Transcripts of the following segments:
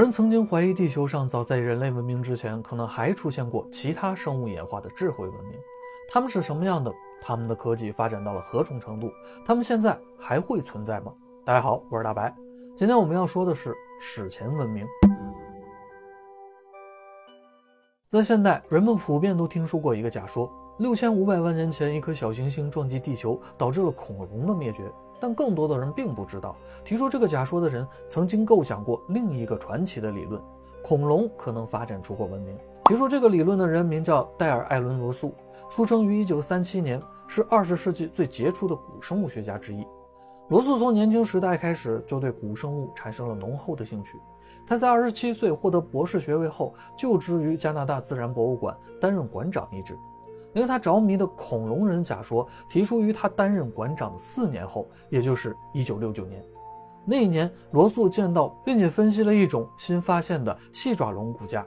有人曾经怀疑地球上早在人类文明之前，可能还出现过其他生物演化的智慧文明。他们是什么样的？他们的科技发展到了何种程度？他们现在还会存在吗？大家好，我是大白。今天我们要说的是史前文明。在现代，人们普遍都听说过一个假说：六千五百万年前，一颗小行星撞击地球，导致了恐龙的灭绝。但更多的人并不知道，提出这个假说的人曾经构想过另一个传奇的理论：恐龙可能发展出过文明。提出这个理论的人名叫戴尔·艾伦·罗素，出生于1937年，是20世纪最杰出的古生物学家之一。罗素从年轻时代开始就对古生物产生了浓厚的兴趣。他在27岁获得博士学位后，就职于加拿大自然博物馆，担任馆长一职。令他着迷的恐龙人假说提出于他担任馆长的四年后，也就是1969年。那一年，罗素见到并且分析了一种新发现的细爪龙骨架。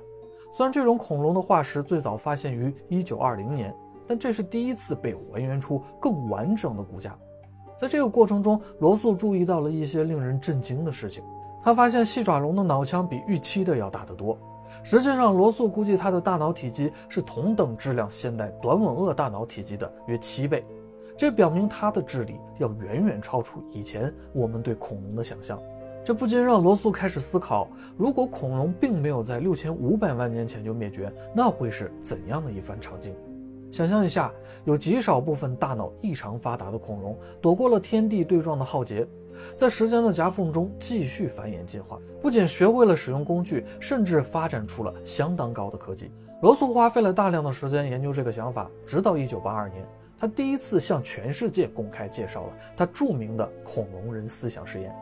虽然这种恐龙的化石最早发现于1920年，但这是第一次被还原出更完整的骨架。在这个过程中，罗素注意到了一些令人震惊的事情。他发现细爪龙的脑腔比预期的要大得多。实际上，罗素估计它的大脑体积是同等质量现代短吻鳄大脑体积的约七倍，这表明它的智力要远远超出以前我们对恐龙的想象。这不禁让罗素开始思考：如果恐龙并没有在六千五百万年前就灭绝，那会是怎样的一番场景？想象一下，有极少部分大脑异常发达的恐龙躲过了天地对撞的浩劫。在时间的夹缝中继续繁衍进化，不仅学会了使用工具，甚至发展出了相当高的科技。罗素花费了大量的时间研究这个想法，直到1982年，他第一次向全世界公开介绍了他著名的恐龙人思想实验。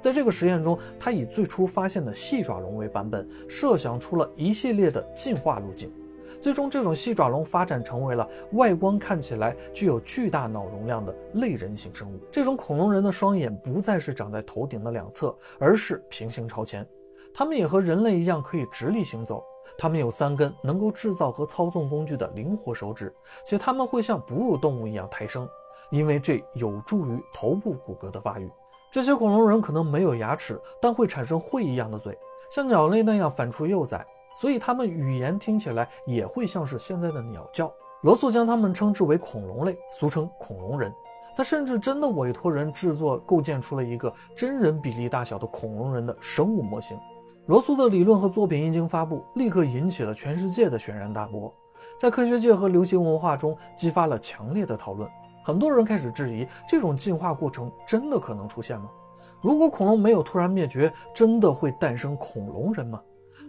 在这个实验中，他以最初发现的细爪龙为版本，设想出了一系列的进化路径。最终，这种细爪龙发展成为了外观看起来具有巨大脑容量的类人形生物。这种恐龙人的双眼不再是长在头顶的两侧，而是平行朝前。它们也和人类一样可以直立行走。它们有三根能够制造和操纵工具的灵活手指，且它们会像哺乳动物一样抬升，因为这有助于头部骨骼的发育。这些恐龙人可能没有牙齿，但会产生喙一样的嘴，像鸟类那样反刍幼崽。所以，它们语言听起来也会像是现在的鸟叫。罗素将它们称之为恐龙类，俗称恐龙人。他甚至真的委托人制作、构建出了一个真人比例大小的恐龙人的生物模型。罗素的理论和作品一经发布，立刻引起了全世界的轩然大波，在科学界和流行文化中激发了强烈的讨论。很多人开始质疑，这种进化过程真的可能出现吗？如果恐龙没有突然灭绝，真的会诞生恐龙人吗？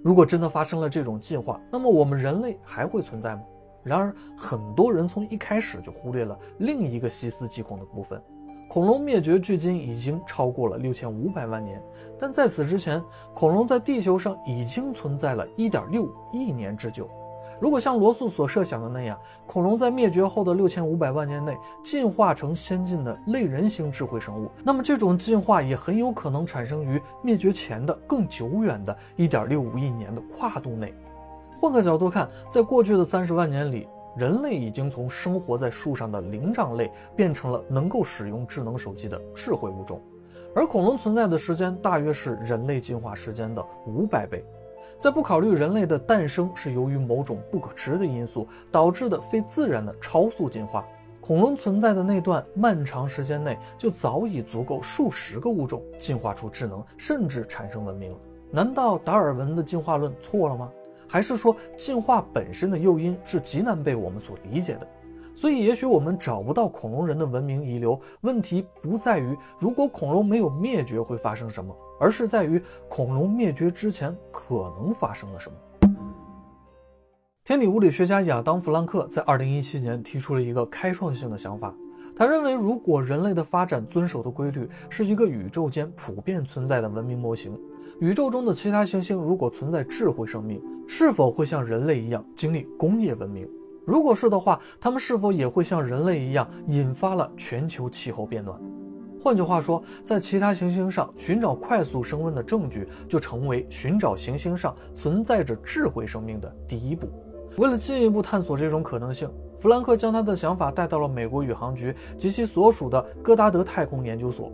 如果真的发生了这种进化，那么我们人类还会存在吗？然而，很多人从一开始就忽略了另一个细思极恐的部分：恐龙灭绝距今已经超过了六千五百万年，但在此之前，恐龙在地球上已经存在了一点六亿年之久。如果像罗素所设想的那样，恐龙在灭绝后的六千五百万年内进化成先进的类人型智慧生物，那么这种进化也很有可能产生于灭绝前的更久远的一点六五亿年的跨度内。换个角度看，在过去的三十万年里，人类已经从生活在树上的灵长类变成了能够使用智能手机的智慧物种，而恐龙存在的时间大约是人类进化时间的五百倍。在不考虑人类的诞生是由于某种不可知的因素导致的非自然的超速进化，恐龙存在的那段漫长时间内就早已足够数十个物种进化出智能，甚至产生文明了。难道达尔文的进化论错了吗？还是说进化本身的诱因是极难被我们所理解的？所以，也许我们找不到恐龙人的文明遗留。问题不在于如果恐龙没有灭绝会发生什么，而是在于恐龙灭绝之前可能发生了什么。天体物理学家亚当·弗兰克在2017年提出了一个开创性的想法。他认为，如果人类的发展遵守的规律是一个宇宙间普遍存在的文明模型，宇宙中的其他行星如果存在智慧生命，是否会像人类一样经历工业文明？如果是的话，他们是否也会像人类一样引发了全球气候变暖？换句话说，在其他行星上寻找快速升温的证据，就成为寻找行星上存在着智慧生命的第一步。为了进一步探索这种可能性，弗兰克将他的想法带到了美国宇航局及其所属的戈达德太空研究所。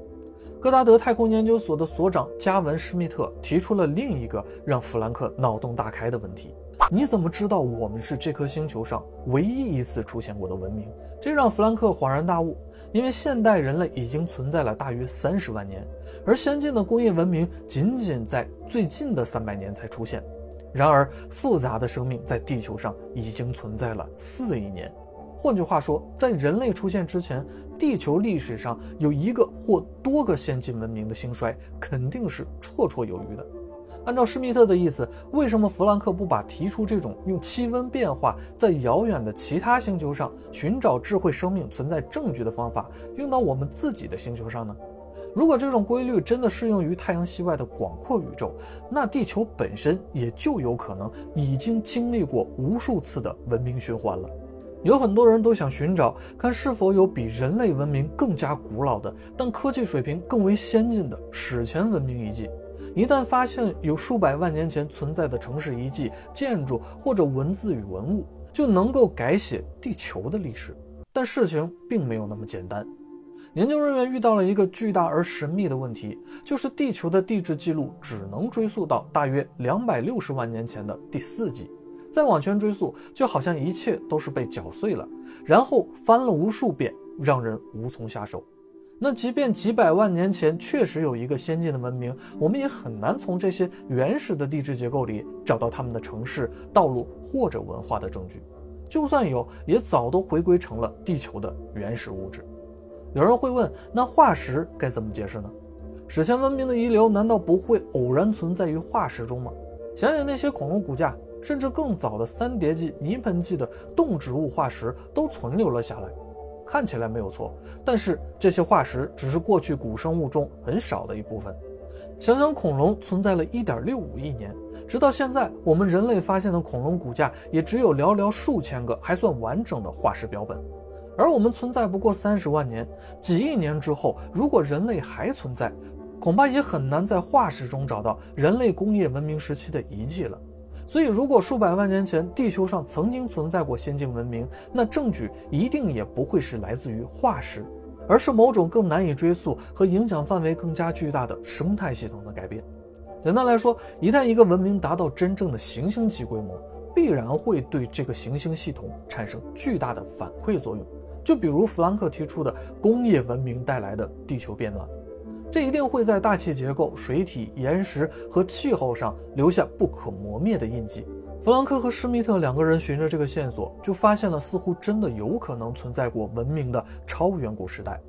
戈达德太空研究所的所长加文·施密特提出了另一个让弗兰克脑洞大开的问题：你怎么知道我们是这颗星球上唯一一次出现过的文明？这让弗兰克恍然大悟，因为现代人类已经存在了大约三十万年，而先进的工业文明仅仅在最近的三百年才出现。然而，复杂的生命在地球上已经存在了四亿年。换句话说，在人类出现之前，地球历史上有一个或多个先进文明的兴衰，肯定是绰绰有余的。按照施密特的意思，为什么弗兰克不把提出这种用气温变化在遥远的其他星球上寻找智慧生命存在证据的方法用到我们自己的星球上呢？如果这种规律真的适用于太阳系外的广阔宇宙，那地球本身也就有可能已经经历过无数次的文明循环了。有很多人都想寻找，看是否有比人类文明更加古老的，但科技水平更为先进的史前文明遗迹。一旦发现有数百万年前存在的城市遗迹、建筑或者文字与文物，就能够改写地球的历史。但事情并没有那么简单。研究人员遇到了一个巨大而神秘的问题，就是地球的地质记录只能追溯到大约两百六十万年前的第四纪。再往前追溯，就好像一切都是被搅碎了，然后翻了无数遍，让人无从下手。那即便几百万年前确实有一个先进的文明，我们也很难从这些原始的地质结构里找到他们的城市、道路或者文化的证据。就算有，也早都回归成了地球的原始物质。有人会问，那化石该怎么解释呢？史前文明的遗留难道不会偶然存在于化石中吗？想想那些恐龙骨架。甚至更早的三叠纪、泥盆纪的动植物化石都存留了下来，看起来没有错。但是这些化石只是过去古生物中很少的一部分。想想恐龙存在了一点六五亿年，直到现在，我们人类发现的恐龙骨架也只有寥寥数千个还算完整的化石标本。而我们存在不过三十万年，几亿年之后，如果人类还存在，恐怕也很难在化石中找到人类工业文明时期的遗迹了。所以，如果数百万年前地球上曾经存在过先进文明，那证据一定也不会是来自于化石，而是某种更难以追溯和影响范围更加巨大的生态系统的改变。简单来说，一旦一个文明达到真正的行星级规模，必然会对这个行星系统产生巨大的反馈作用。就比如弗兰克提出的工业文明带来的地球变暖。这一定会在大气结构、水体、岩石和气候上留下不可磨灭的印记。弗兰克和施密特两个人循着这个线索，就发现了似乎真的有可能存在过文明的超远古时代。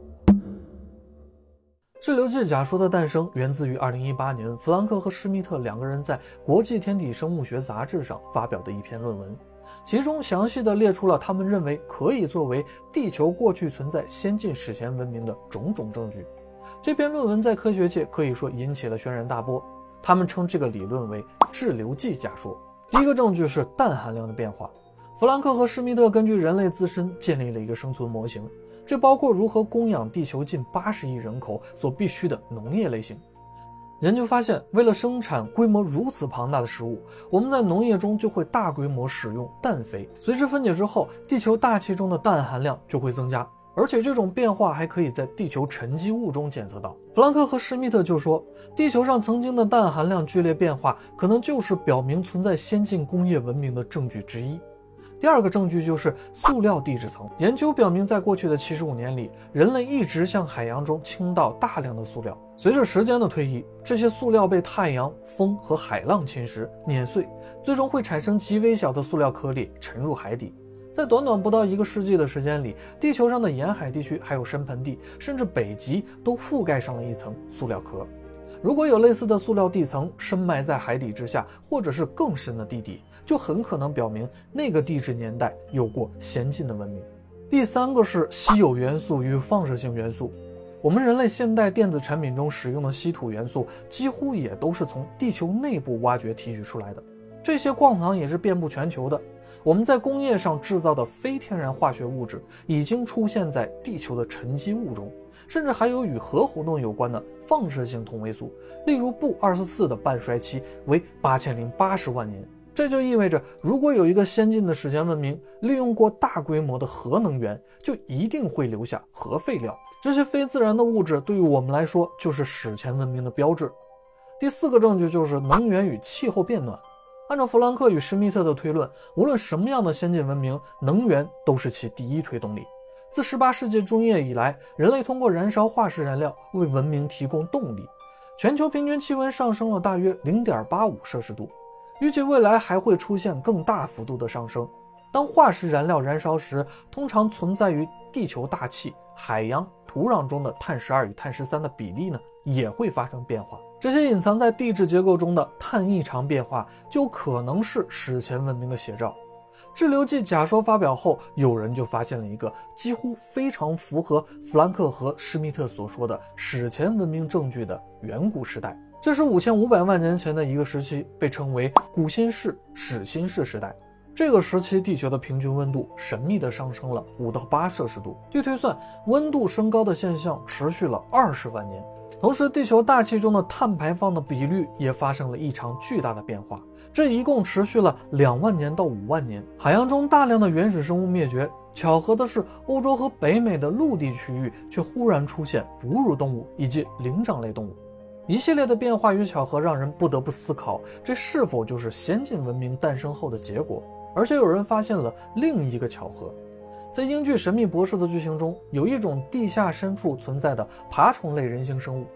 滞留记假说的诞生源自于2018年，弗兰克和施密特两个人在《国际天体生物学杂志》上发表的一篇论文，其中详细的列出了他们认为可以作为地球过去存在先进史前文明的种种证据。这篇论文在科学界可以说引起了轩然大波，他们称这个理论为滞留剂假说。第一个证据是氮含量的变化。弗兰克和施密特根据人类自身建立了一个生存模型，这包括如何供养地球近八十亿人口所必需的农业类型。研究发现，为了生产规模如此庞大的食物，我们在农业中就会大规模使用氮肥。随之分解之后，地球大气中的氮含量就会增加。而且这种变化还可以在地球沉积物中检测到。弗兰克和施密特就说，地球上曾经的氮含量剧烈变化，可能就是表明存在先进工业文明的证据之一。第二个证据就是塑料地质层。研究表明，在过去的七十五年里，人类一直向海洋中倾倒大量的塑料。随着时间的推移，这些塑料被太阳、风和海浪侵蚀、碾碎，最终会产生极微小的塑料颗粒，沉入海底。在短短不到一个世纪的时间里，地球上的沿海地区，还有深盆地，甚至北极，都覆盖上了一层塑料壳。如果有类似的塑料地层深埋在海底之下，或者是更深的地底，就很可能表明那个地质年代有过先进的文明。第三个是稀有元素与放射性元素。我们人类现代电子产品中使用的稀土元素，几乎也都是从地球内部挖掘提取出来的。这些矿藏也是遍布全球的。我们在工业上制造的非天然化学物质已经出现在地球的沉积物中，甚至还有与核活动有关的放射性同位素，例如钚二十四的半衰期为八千零八十万年。这就意味着，如果有一个先进的史前文明利用过大规模的核能源，就一定会留下核废料。这些非自然的物质对于我们来说就是史前文明的标志。第四个证据就是能源与气候变暖。按照弗兰克与施密特的推论，无论什么样的先进文明，能源都是其第一推动力。自18世纪中叶以来，人类通过燃烧化石燃料为文明提供动力。全球平均气温上升了大约0.85摄氏度，预计未来还会出现更大幅度的上升。当化石燃料燃烧时，通常存在于地球大气、海洋、土壤中的碳十二与碳十三的比例呢，也会发生变化。这些隐藏在地质结构中的碳异常变化，就可能是史前文明的写照。滞留纪假说发表后，有人就发现了一个几乎非常符合弗兰克和施密特所说的史前文明证据的远古时代。这是五千五百万年前的一个时期，被称为古新世、始新世时代。这个时期，地球的平均温度神秘地上升了五到八摄氏度。据推算，温度升高的现象持续了二十万年。同时，地球大气中的碳排放的比率也发生了异常巨大的变化。这一共持续了两万年到五万年。海洋中大量的原始生物灭绝。巧合的是，欧洲和北美的陆地区域却忽然出现哺乳动物以及灵长类动物。一系列的变化与巧合，让人不得不思考：这是否就是先进文明诞生后的结果？而且有人发现了另一个巧合，在英剧《神秘博士》的剧情中，有一种地下深处存在的爬虫类人形生物，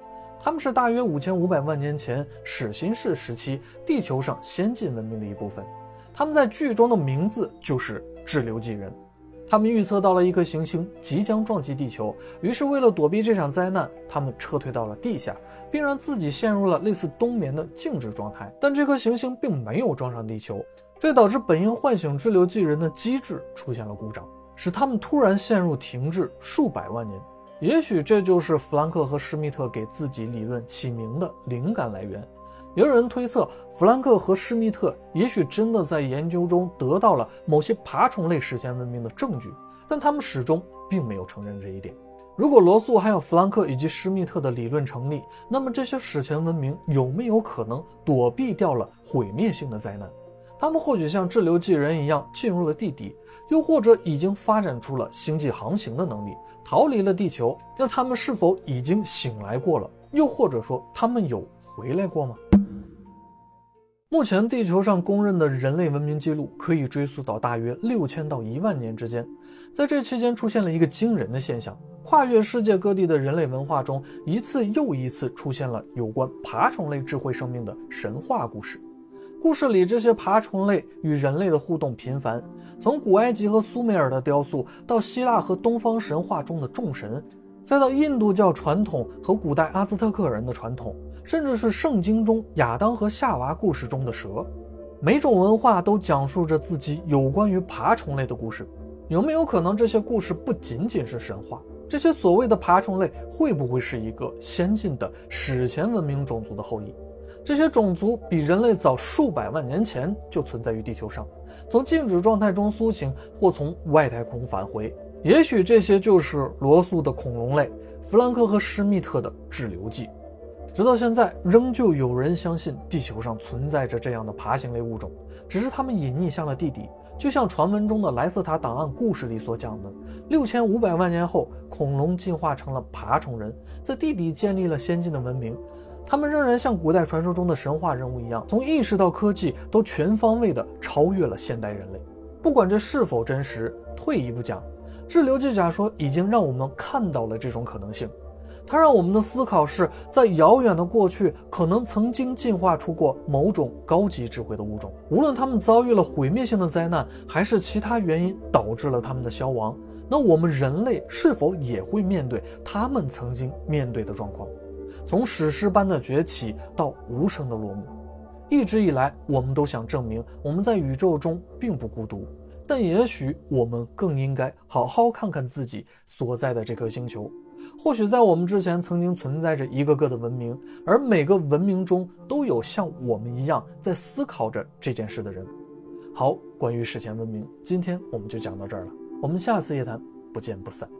他们是大约五千五百万年前始新世时期地球上先进文明的一部分。他们在剧中的名字就是滞留纪人。他们预测到了一颗行星即将撞击地球，于是为了躲避这场灾难，他们撤退到了地下，并让自己陷入了类似冬眠的静止状态。但这颗行星并没有撞上地球。这导致本应唤醒滞留纪人的机制出现了故障，使他们突然陷入停滞数百万年。也许这就是弗兰克和施密特给自己理论起名的灵感来源。也有人推测，弗兰克和施密特也许真的在研究中得到了某些爬虫类史前文明的证据，但他们始终并没有承认这一点。如果罗素还有弗兰克以及施密特的理论成立，那么这些史前文明有没有可能躲避掉了毁灭性的灾难？他们或许像滞留纪人一样进入了地底，又或者已经发展出了星际航行的能力，逃离了地球。那他们是否已经醒来过了？又或者说，他们有回来过吗？目前地球上公认的人类文明记录可以追溯到大约六千到一万年之间，在这期间出现了一个惊人的现象：跨越世界各地的人类文化中，一次又一次出现了有关爬虫类智慧生命的神话故事。故事里这些爬虫类与人类的互动频繁，从古埃及和苏美尔的雕塑，到希腊和东方神话中的众神，再到印度教传统和古代阿兹特克人的传统，甚至是圣经中亚当和夏娃故事中的蛇，每种文化都讲述着自己有关于爬虫类的故事。有没有可能这些故事不仅仅是神话？这些所谓的爬虫类会不会是一个先进的史前文明种族的后裔？这些种族比人类早数百万年前就存在于地球上，从静止状态中苏醒，或从外太空返回。也许这些就是罗素的恐龙类，弗兰克和施密特的滞留纪。直到现在，仍旧有人相信地球上存在着这样的爬行类物种，只是它们隐匿向了地底。就像传闻中的莱斯塔档案故事里所讲的，六千五百万年后，恐龙进化成了爬虫人，在地底建立了先进的文明。他们仍然像古代传说中的神话人物一样，从意识到科技都全方位地超越了现代人类。不管这是否真实，退一步讲，滞留纪假说已经让我们看到了这种可能性。它让我们的思考是在遥远的过去，可能曾经进化出过某种高级智慧的物种。无论他们遭遇了毁灭性的灾难，还是其他原因导致了他们的消亡，那我们人类是否也会面对他们曾经面对的状况？从史诗般的崛起到无声的落幕，一直以来，我们都想证明我们在宇宙中并不孤独。但也许我们更应该好好看看自己所在的这颗星球。或许在我们之前曾经存在着一个个的文明，而每个文明中都有像我们一样在思考着这件事的人。好，关于史前文明，今天我们就讲到这儿了。我们下次夜谈不见不散。